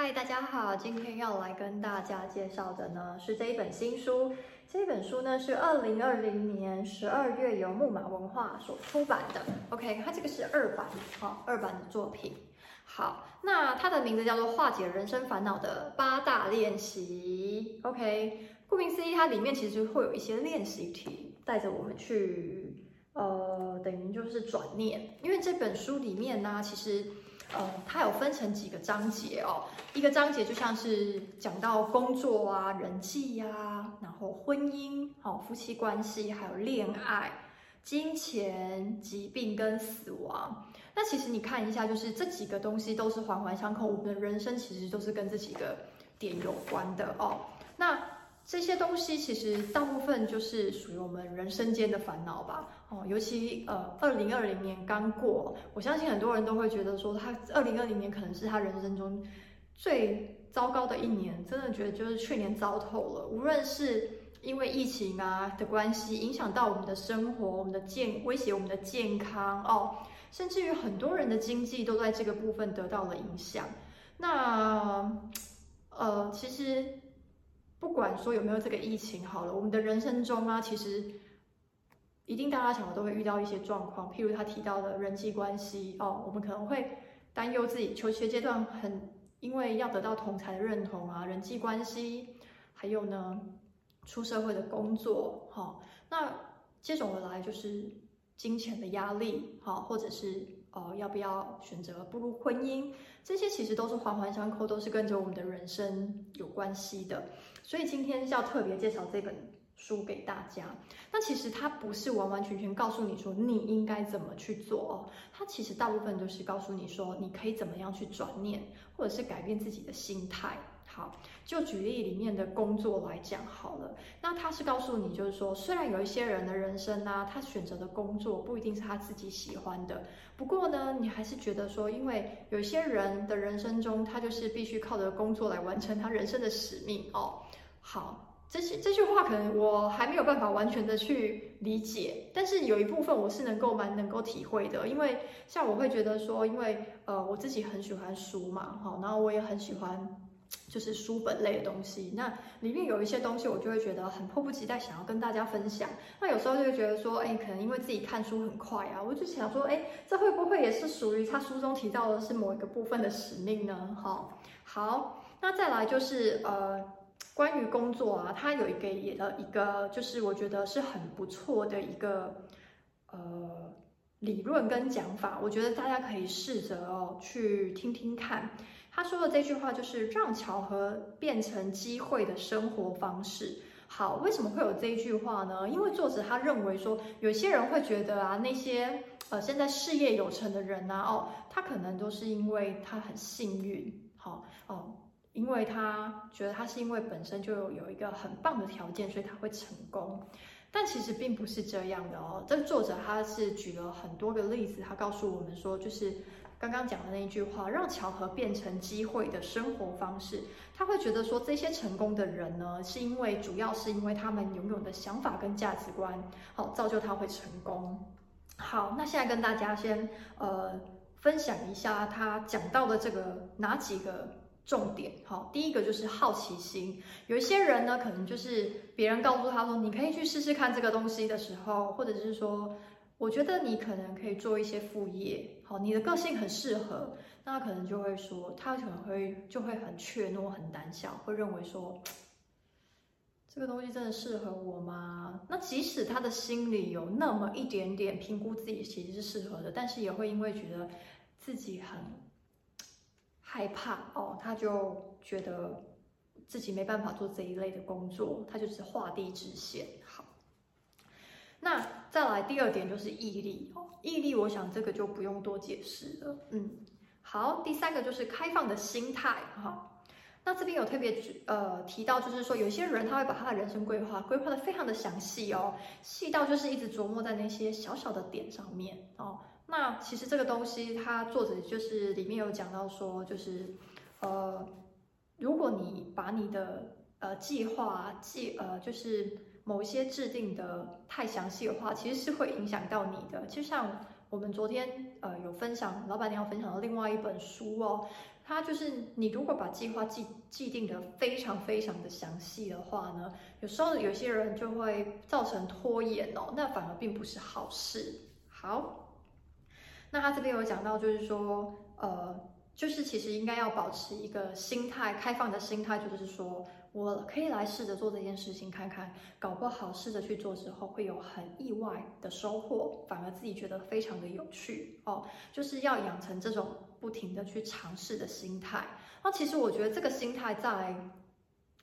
嗨，大家好，今天要来跟大家介绍的呢是这一本新书。这本书呢是二零二零年十二月由木马文化所出版的。OK，它这个是二版，好、哦，二版的作品。好，那它的名字叫做《化解人生烦恼的八大练习》。OK，顾名思义，它里面其实会有一些练习题，带着我们去，呃，等于就是转念。因为这本书里面呢，其实。呃，它有分成几个章节哦。一个章节就像是讲到工作啊、人际呀、啊，然后婚姻、好夫妻关系，还有恋爱、金钱、疾病跟死亡。那其实你看一下，就是这几个东西都是环环相扣。我们的人生其实都是跟这几个点有关的哦。那这些东西其实大部分就是属于我们人生间的烦恼吧，哦，尤其呃，二零二零年刚过，我相信很多人都会觉得说，他二零二零年可能是他人生中最糟糕的一年，真的觉得就是去年糟透了。无论是因为疫情啊的关系，影响到我们的生活，我们的健，威胁我们的健康哦，甚至于很多人的经济都在这个部分得到了影响。那呃，其实。不管说有没有这个疫情好了，我们的人生中啊，其实一定大大小小都会遇到一些状况。譬如他提到的人际关系哦，我们可能会担忧自己求学阶段很因为要得到同侪的认同啊，人际关系，还有呢出社会的工作哈、哦，那接踵而来就是金钱的压力哈、哦，或者是。哦，要不要选择步入婚姻？这些其实都是环环相扣，都是跟着我们的人生有关系的。所以今天是要特别介绍这本书给大家。那其实它不是完完全全告诉你说你应该怎么去做哦，它其实大部分都是告诉你说你可以怎么样去转念，或者是改变自己的心态。好，就举例里面的工作来讲好了，那他是告诉你，就是说，虽然有一些人的人生呢、啊，他选择的工作不一定是他自己喜欢的，不过呢，你还是觉得说，因为有些人的人生中，他就是必须靠着工作来完成他人生的使命哦。好，这些这句话可能我还没有办法完全的去理解，但是有一部分我是能够蛮能够体会的，因为像我会觉得说，因为呃我自己很喜欢书嘛，好，然后我也很喜欢。就是书本类的东西，那里面有一些东西，我就会觉得很迫不及待想要跟大家分享。那有时候就会觉得说，哎，可能因为自己看书很快啊，我就想说，哎，这会不会也是属于他书中提到的是某一个部分的使命呢？好，好，那再来就是呃，关于工作啊，它有一个也的一个，就是我觉得是很不错的一个呃理论跟讲法，我觉得大家可以试着哦去听听看。他说的这句话就是让巧合变成机会的生活方式。好，为什么会有这一句话呢？因为作者他认为说，有些人会觉得啊，那些呃现在事业有成的人啊，哦，他可能都是因为他很幸运，好哦，因为他觉得他是因为本身就有一个很棒的条件，所以他会成功。但其实并不是这样的哦。这个作者他是举了很多个例子，他告诉我们说，就是。刚刚讲的那一句话，让巧合变成机会的生活方式，他会觉得说，这些成功的人呢，是因为主要是因为他们拥有的想法跟价值观，好造就他会成功。好，那现在跟大家先呃分享一下他讲到的这个哪几个重点。好，第一个就是好奇心，有一些人呢，可能就是别人告诉他说，你可以去试试看这个东西的时候，或者是说。我觉得你可能可以做一些副业，好，你的个性很适合，那可能就会说，他可能会就会很怯懦、很胆小，会认为说，这个东西真的适合我吗？那即使他的心里有那么一点点评估自己其实是适合的，但是也会因为觉得自己很害怕哦，他就觉得自己没办法做这一类的工作，他就是画地自限。好。那再来第二点就是毅力哦，毅力我想这个就不用多解释了，嗯，好，第三个就是开放的心态哈。那这边有特别呃提到，就是说有些人他会把他的人生规划规划的非常的详细哦，细到就是一直琢磨在那些小小的点上面哦。那其实这个东西，他作者就是里面有讲到说，就是呃，如果你把你的呃计划计呃就是。某些制定的太详细的话，其实是会影响到你的。就像我们昨天呃有分享，老板娘分享的另外一本书哦，它就是你如果把计划既既定的非常非常的详细的话呢，有时候有些人就会造成拖延哦，那反而并不是好事。好，那他这边有讲到，就是说，呃，就是其实应该要保持一个心态，开放的心态，就是说。我可以来试着做这件事情看看，搞不好试着去做之后会有很意外的收获，反而自己觉得非常的有趣哦。就是要养成这种不停的去尝试的心态。那其实我觉得这个心态在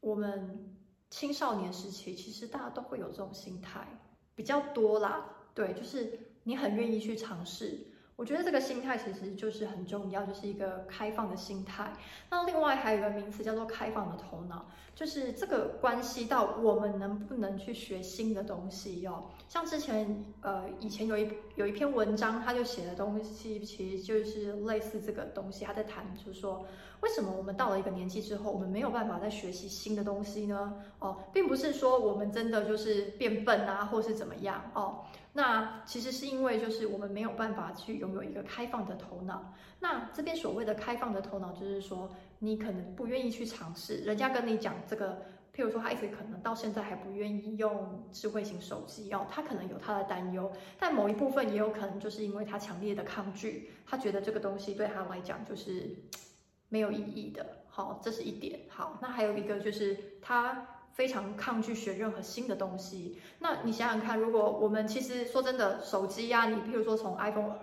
我们青少年时期，其实大家都会有这种心态比较多啦。对，就是你很愿意去尝试。我觉得这个心态其实就是很重要，就是一个开放的心态。那另外还有一个名词叫做开放的头脑，就是这个关系到我们能不能去学新的东西哦。像之前呃以前有一有一篇文章，他就写的东西其实就是类似这个东西，他在谈就是说，为什么我们到了一个年纪之后，我们没有办法再学习新的东西呢？哦，并不是说我们真的就是变笨啊，或是怎么样哦。那其实是因为就是我们没有办法去拥有一个开放的头脑。那这边所谓的开放的头脑，就是说你可能不愿意去尝试，人家跟你讲这个，譬如说他一直可能到现在还不愿意用智慧型手机哦，他可能有他的担忧，但某一部分也有可能就是因为他强烈的抗拒，他觉得这个东西对他来讲就是 没有意义的。好，这是一点。好，那还有一个就是他。非常抗拒学任何新的东西。那你想想看，如果我们其实说真的，手机呀、你譬如说从 iPhone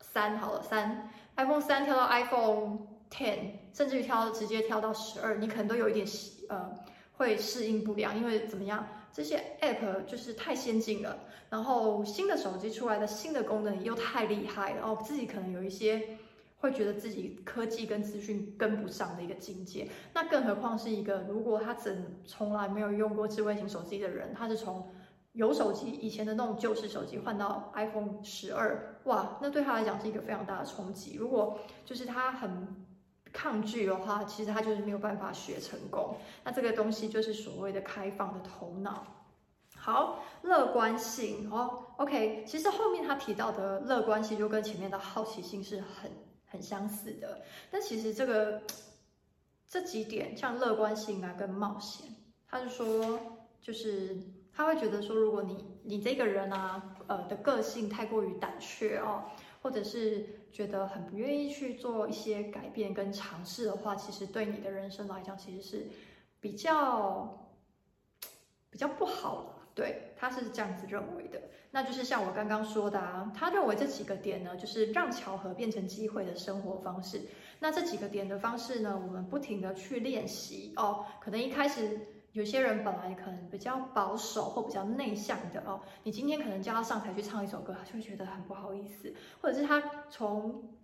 三好了，三 iPhone 三跳到 iPhone ten，甚至于跳直接跳到十二，你可能都有一点呃会适应不良，因为怎么样，这些 App 就是太先进了，然后新的手机出来的新的功能又太厉害了，哦，自己可能有一些。会觉得自己科技跟资讯跟不上的一个境界，那更何况是一个如果他整从来没有用过智慧型手机的人，他是从有手机以前的那种旧式手机换到 iPhone 十二，哇，那对他来讲是一个非常大的冲击。如果就是他很抗拒的话，其实他就是没有办法学成功。那这个东西就是所谓的开放的头脑。好，乐观性哦，OK，其实后面他提到的乐观性就跟前面的好奇心是很。很相似的，但其实这个这几点，像乐观性啊跟冒险，他就说，就是他会觉得说，如果你你这个人啊，呃的个性太过于胆怯哦，或者是觉得很不愿意去做一些改变跟尝试的话，其实对你的人生来讲，其实是比较比较不好的。对，他是这样子认为的。那就是像我刚刚说的啊，他认为这几个点呢，就是让巧合变成机会的生活方式。那这几个点的方式呢，我们不停的去练习哦。可能一开始有些人本来可能比较保守或比较内向的哦，你今天可能叫他上台去唱一首歌，他就会觉得很不好意思，或者是他从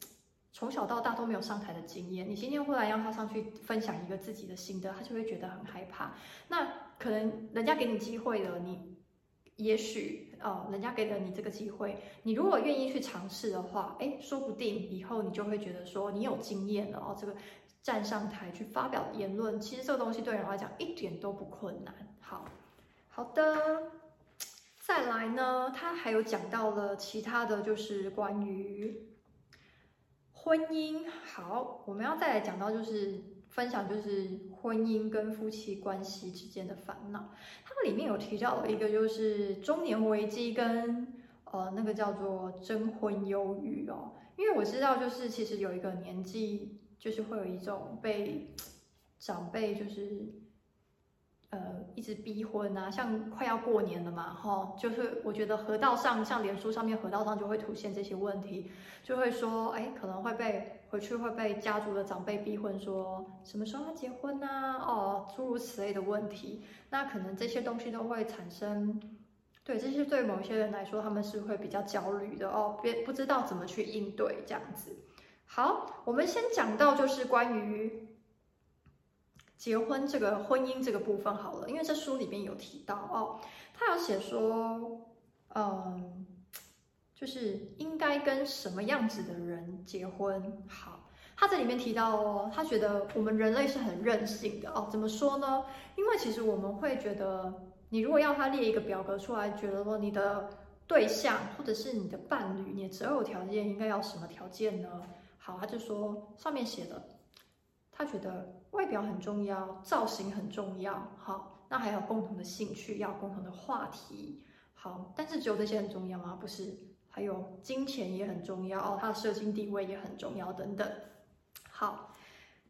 从小到大都没有上台的经验，你今天忽然让他上去分享一个自己的心得，他就会觉得很害怕。那可能人家给你机会了，你也许哦，人家给了你这个机会，你如果愿意去尝试的话，哎，说不定以后你就会觉得说你有经验了哦。这个站上台去发表言论，其实这个东西对人来讲一点都不困难。好，好的，再来呢，他还有讲到了其他的就是关于婚姻。好，我们要再来讲到就是分享就是。婚姻跟夫妻关系之间的烦恼，它们里面有提到了一个，就是中年危机跟呃那个叫做征婚忧郁哦。因为我知道，就是其实有一个年纪，就是会有一种被长辈就是呃一直逼婚啊，像快要过年了嘛，哈，就是我觉得河道上，像脸书上面河道上就会出现这些问题，就会说，哎，可能会被。回去会被家族的长辈逼婚，说什么时候要结婚啊？哦，诸如此类的问题，那可能这些东西都会产生，对，这些对某些人来说，他们是会比较焦虑的哦，别不知道怎么去应对这样子。好，我们先讲到就是关于结婚这个婚姻这个部分好了，因为这书里面有提到哦，他有写说，嗯。就是应该跟什么样子的人结婚好？他这里面提到哦，他觉得我们人类是很任性的哦。怎么说呢？因为其实我们会觉得，你如果要他列一个表格出来，觉得说你的对象或者是你的伴侣，你的择偶条件应该要什么条件呢？好，他就说上面写的他觉得外表很重要，造型很重要，好，那还有共同的兴趣，要共同的话题，好，但是只有这些很重要吗？不是，还有金钱也很重要哦，他的社经地位也很重要等等，好，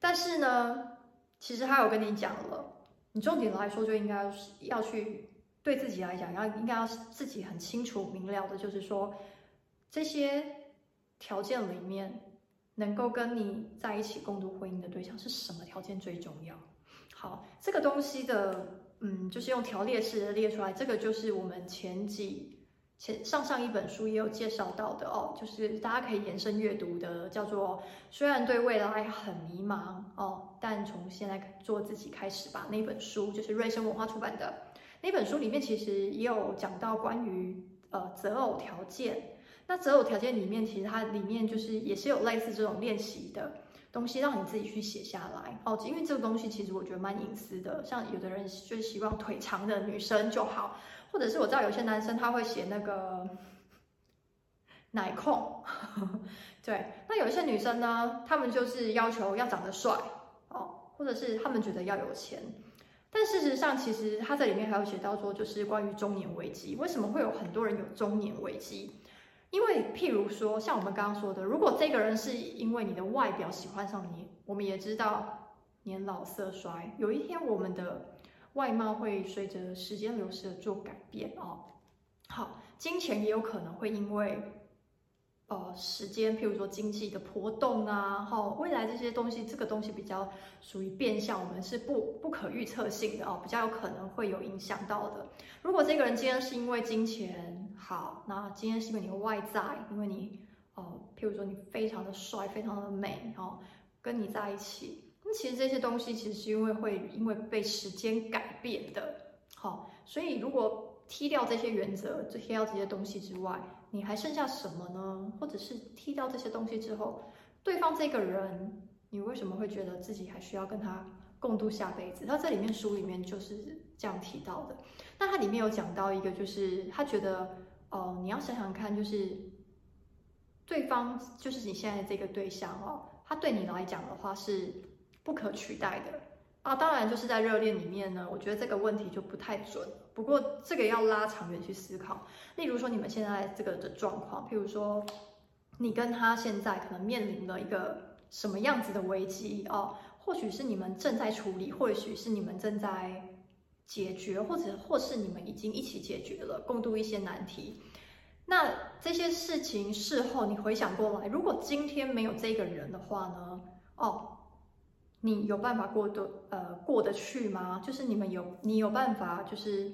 但是呢，其实他有跟你讲了，你重点来说就应该要去对自己来讲，要应该要自己很清楚明了的，就是说这些条件里面。能够跟你在一起共度婚姻的对象是什么条件最重要？好，这个东西的，嗯，就是用条列式列出来，这个就是我们前几前上上一本书也有介绍到的哦，就是大家可以延伸阅读的，叫做虽然对未来很迷茫哦，但从现在做自己开始吧。那本书就是瑞声文化出版的那本书里面，其实也有讲到关于呃择偶条件。那择偶条件里面，其实它里面就是也是有类似这种练习的东西，让你自己去写下来哦。因为这个东西其实我觉得蛮隐私的，像有的人就是希望腿长的女生就好，或者是我知道有些男生他会写那个奶控，对。那有一些女生呢，他们就是要求要长得帅哦，或者是他们觉得要有钱。但事实上，其实他在里面还有写到说，就是关于中年危机，为什么会有很多人有中年危机？因为，譬如说，像我们刚刚说的，如果这个人是因为你的外表喜欢上你，我们也知道年老色衰，有一天我们的外貌会随着时间流逝而做改变哦。好，金钱也有可能会因为。呃，时间，譬如说经济的波动啊，哈，未来这些东西，这个东西比较属于变相，我们是不不可预测性的哦，比较有可能会有影响到的。如果这个人今天是因为金钱好，那今天是因为你的外在，因为你哦、譬如说你非常的帅，非常的美哦，跟你在一起，那其实这些东西其实是因为会因为被时间改变的，好，所以如果踢掉这些原则，就踢掉这些东西之外。你还剩下什么呢？或者是踢掉这些东西之后，对方这个人，你为什么会觉得自己还需要跟他共度下辈子？他这里面书里面就是这样提到的。那他里面有讲到一个，就是他觉得，哦、你要想想看，就是对方，就是你现在这个对象哦，他对你来讲的话是不可取代的。啊，当然就是在热恋里面呢，我觉得这个问题就不太准。不过这个要拉长远去思考。例如说，你们现在这个的状况，譬如说，你跟他现在可能面临了一个什么样子的危机哦？或许是你们正在处理，或许是你们正在解决，或者或是你们已经一起解决了，共度一些难题。那这些事情事后你回想过来，如果今天没有这个人的话呢？哦。你有办法过得呃过得去吗？就是你们有你有办法就是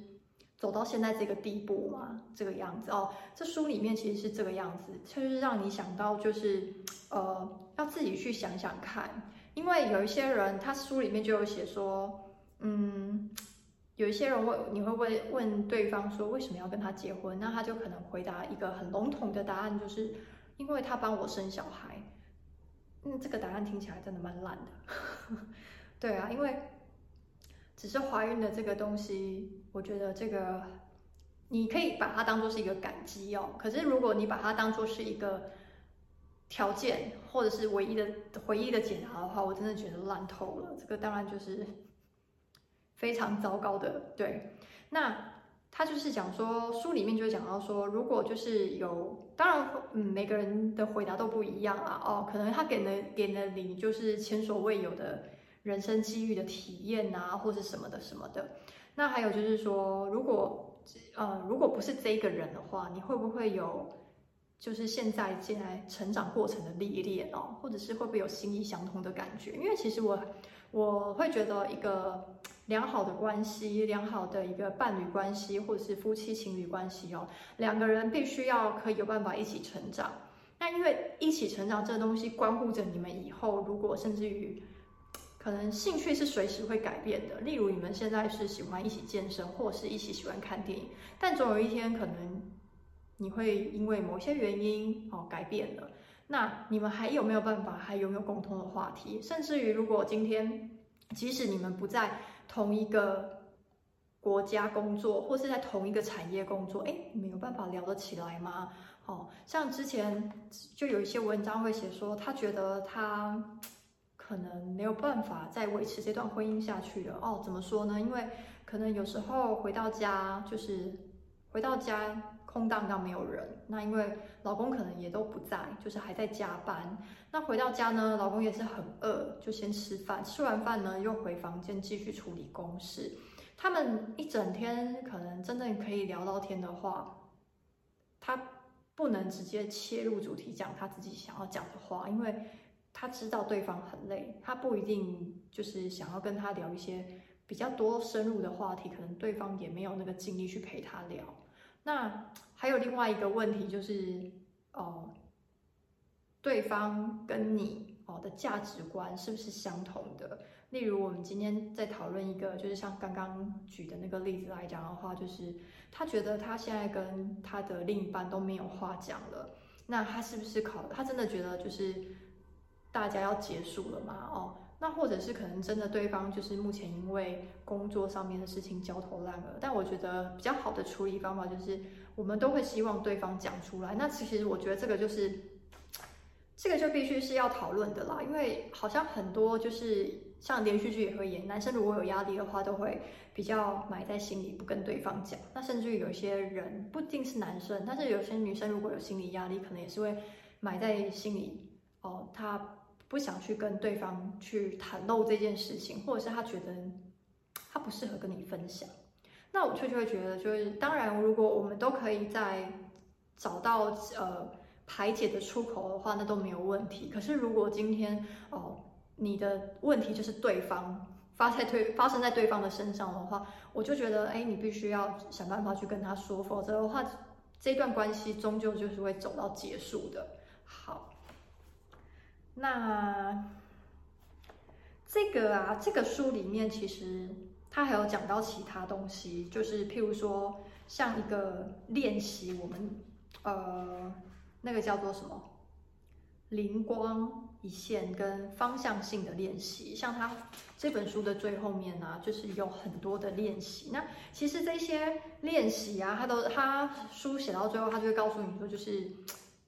走到现在这个地步吗？这个样子哦，这书里面其实是这个样子，就是让你想到就是呃要自己去想想看，因为有一些人他书里面就有写说，嗯，有一些人问你会问问对方说为什么要跟他结婚，那他就可能回答一个很笼统的答案，就是因为他帮我生小孩。嗯，这个答案听起来真的蛮烂的。对啊，因为只是怀孕的这个东西，我觉得这个你可以把它当做是一个感激哦。可是如果你把它当做是一个条件，或者是唯一的、唯一的解答的话，我真的觉得烂透了。这个当然就是非常糟糕的。对，那。他就是讲说，书里面就讲到说，如果就是有，当然，嗯，每个人的回答都不一样啊，哦，可能他给了给了你就是前所未有的人生机遇的体验啊，或者什么的什么的。那还有就是说，如果呃，如果不是这个人的话，你会不会有就是现在现在成长过程的历练哦，或者是会不会有心意相通的感觉？因为其实我我会觉得一个。良好的关系，良好的一个伴侣关系，或者是夫妻情侣关系哦，两个人必须要可以有办法一起成长。那因为一起成长这东西关乎着你们以后，如果甚至于可能兴趣是随时会改变的。例如你们现在是喜欢一起健身，或是一起喜欢看电影，但总有一天可能你会因为某些原因哦改变了。那你们还有没有办法还拥有共同的话题？甚至于如果今天即使你们不在。同一个国家工作，或是在同一个产业工作，哎，你们有办法聊得起来吗？哦，像之前就有一些文章会写说，他觉得他可能没有办法再维持这段婚姻下去了。哦，怎么说呢？因为可能有时候回到家就是回到家。空荡荡没有人，那因为老公可能也都不在，就是还在加班。那回到家呢，老公也是很饿，就先吃饭，吃完饭呢又回房间继续处理公事。他们一整天可能真正可以聊到天的话，他不能直接切入主题讲他自己想要讲的话，因为他知道对方很累，他不一定就是想要跟他聊一些比较多深入的话题，可能对方也没有那个精力去陪他聊。那还有另外一个问题就是，哦，对方跟你哦的价值观是不是相同的？例如，我们今天在讨论一个，就是像刚刚举的那个例子来讲的话，就是他觉得他现在跟他的另一半都没有话讲了，那他是不是考？他真的觉得就是大家要结束了吗？哦。那或者是可能真的对方就是目前因为工作上面的事情焦头烂额，但我觉得比较好的处理方法就是我们都会希望对方讲出来。那其实我觉得这个就是这个就必须是要讨论的啦，因为好像很多就是像连续剧也会演，男生如果有压力的话，都会比较埋在心里不跟对方讲。那甚至于有些人不一定是男生，但是有些女生如果有心理压力，可能也是会埋在心里哦，他。不想去跟对方去袒露这件事情，或者是他觉得他不适合跟你分享，那我却就会觉得，就是当然，如果我们都可以在找到呃排解的出口的话，那都没有问题。可是如果今天哦你的问题就是对方发在对发生在对方的身上的话，我就觉得哎，你必须要想办法去跟他说，否则的话，这段关系终究就是会走到结束的。好。那这个啊，这个书里面其实他还有讲到其他东西，就是譬如说像一个练习，我们呃那个叫做什么灵光一现跟方向性的练习，像他这本书的最后面呢、就是有很多的练习。那其实这些练习啊，他都他书写到最后，他就会告诉你说，就是。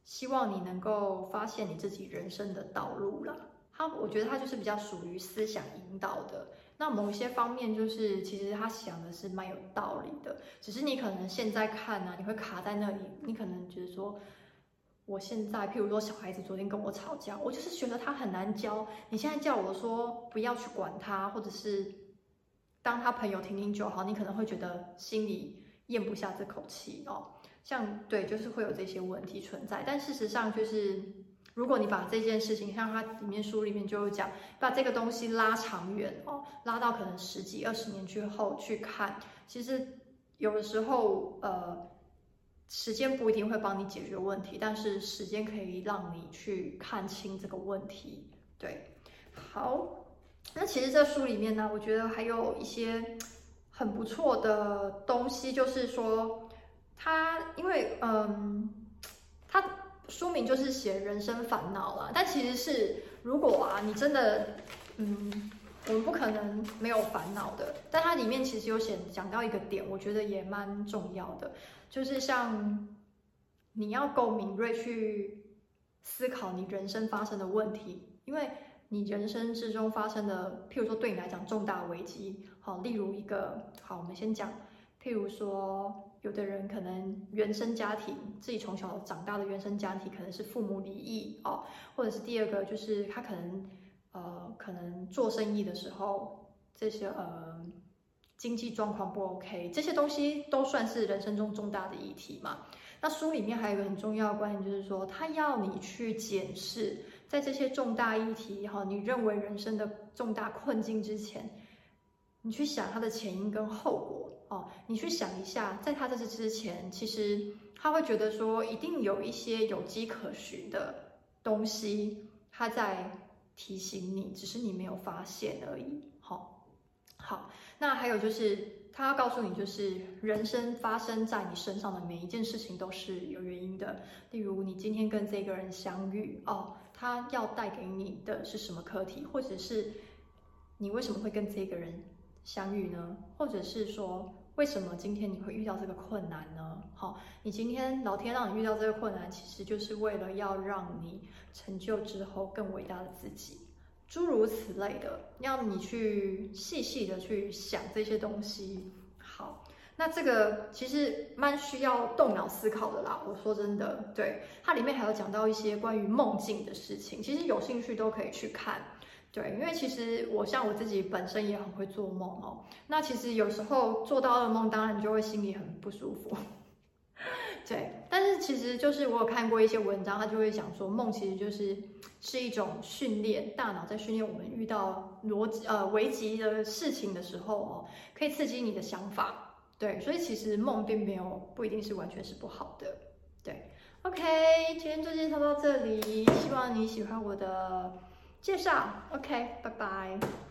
希望你能够发现你自己人生的道路了。他，我觉得他就是比较属于思想引导的。那某一些方面，就是其实他想的是蛮有道理的。只是你可能现在看呢、你会卡在那里。你可能觉得说，我现在，譬如说小孩子昨天跟我吵架，我就是觉得他很难教。你现在叫我说不要去管他，或者是当他朋友听听就好，你可能会觉得心里咽不下这口气哦。像对，就是会有这些问题存在，但事实上就是，如果你把这件事情，像它里面书里面就有讲，把这个东西拉长远哦，拉到可能十几二十年之后去看，其实有的时候呃，时间不一定会帮你解决问题，但是时间可以让你去看清这个问题。对，好，那其实这书里面呢，我觉得还有一些很不错的东西，就是说。他因为嗯，他书名就是写人生烦恼啦，但其实是如果啊，你真的嗯，我们不可能没有烦恼的。但它里面其实有写讲到一个点，我觉得也蛮重要的，就是像你要够敏锐去思考你人生发生的问题，因为你人生之中发生的，譬如说对你来讲重大危机，好，例如一个好，我们先讲，譬如说。有的人可能原生家庭，自己从小长大的原生家庭可能是父母离异哦，或者是第二个就是他可能呃可能做生意的时候这些呃经济状况不 OK，这些东西都算是人生中重大的议题嘛。那书里面还有一个很重要的观点，就是说他要你去检视在这些重大议题哈，你认为人生的重大困境之前，你去想他的前因跟后果。哦，你去想一下，在他这次之前，其实他会觉得说，一定有一些有迹可循的东西，他在提醒你，只是你没有发现而已。好、好，那还有就是，他要告诉你，就是人生发生在你身上的每一件事情都是有原因的。例如，你今天跟这个人相遇，哦，他要带给你的是什么课题，或者是你为什么会跟这个人相遇呢？或者是说，为什么今天你会遇到这个困难呢？好，你今天老天让你遇到这个困难，其实就是为了要让你成就之后更伟大的自己。诸如此类的，要你去细细的去想这些东西。好，那这个其实蛮需要动脑思考的啦。我说真的，对，它里面还有讲到一些关于梦境的事情，其实有兴趣都可以去看。对，因为其实我像我自己本身也很会做梦哦。那其实有时候做到噩梦，当然就会心里很不舒服。对，但是其实就是我有看过一些文章，他就会讲说，梦其实就是是一种训练，大脑在训练我们遇到逻辑呃危急的事情的时候哦，可以刺激你的想法。对，所以其实梦并没有不一定是完全是不好的。对，OK，今天就介绍到这里，希望你喜欢我的介绍。OK，拜拜。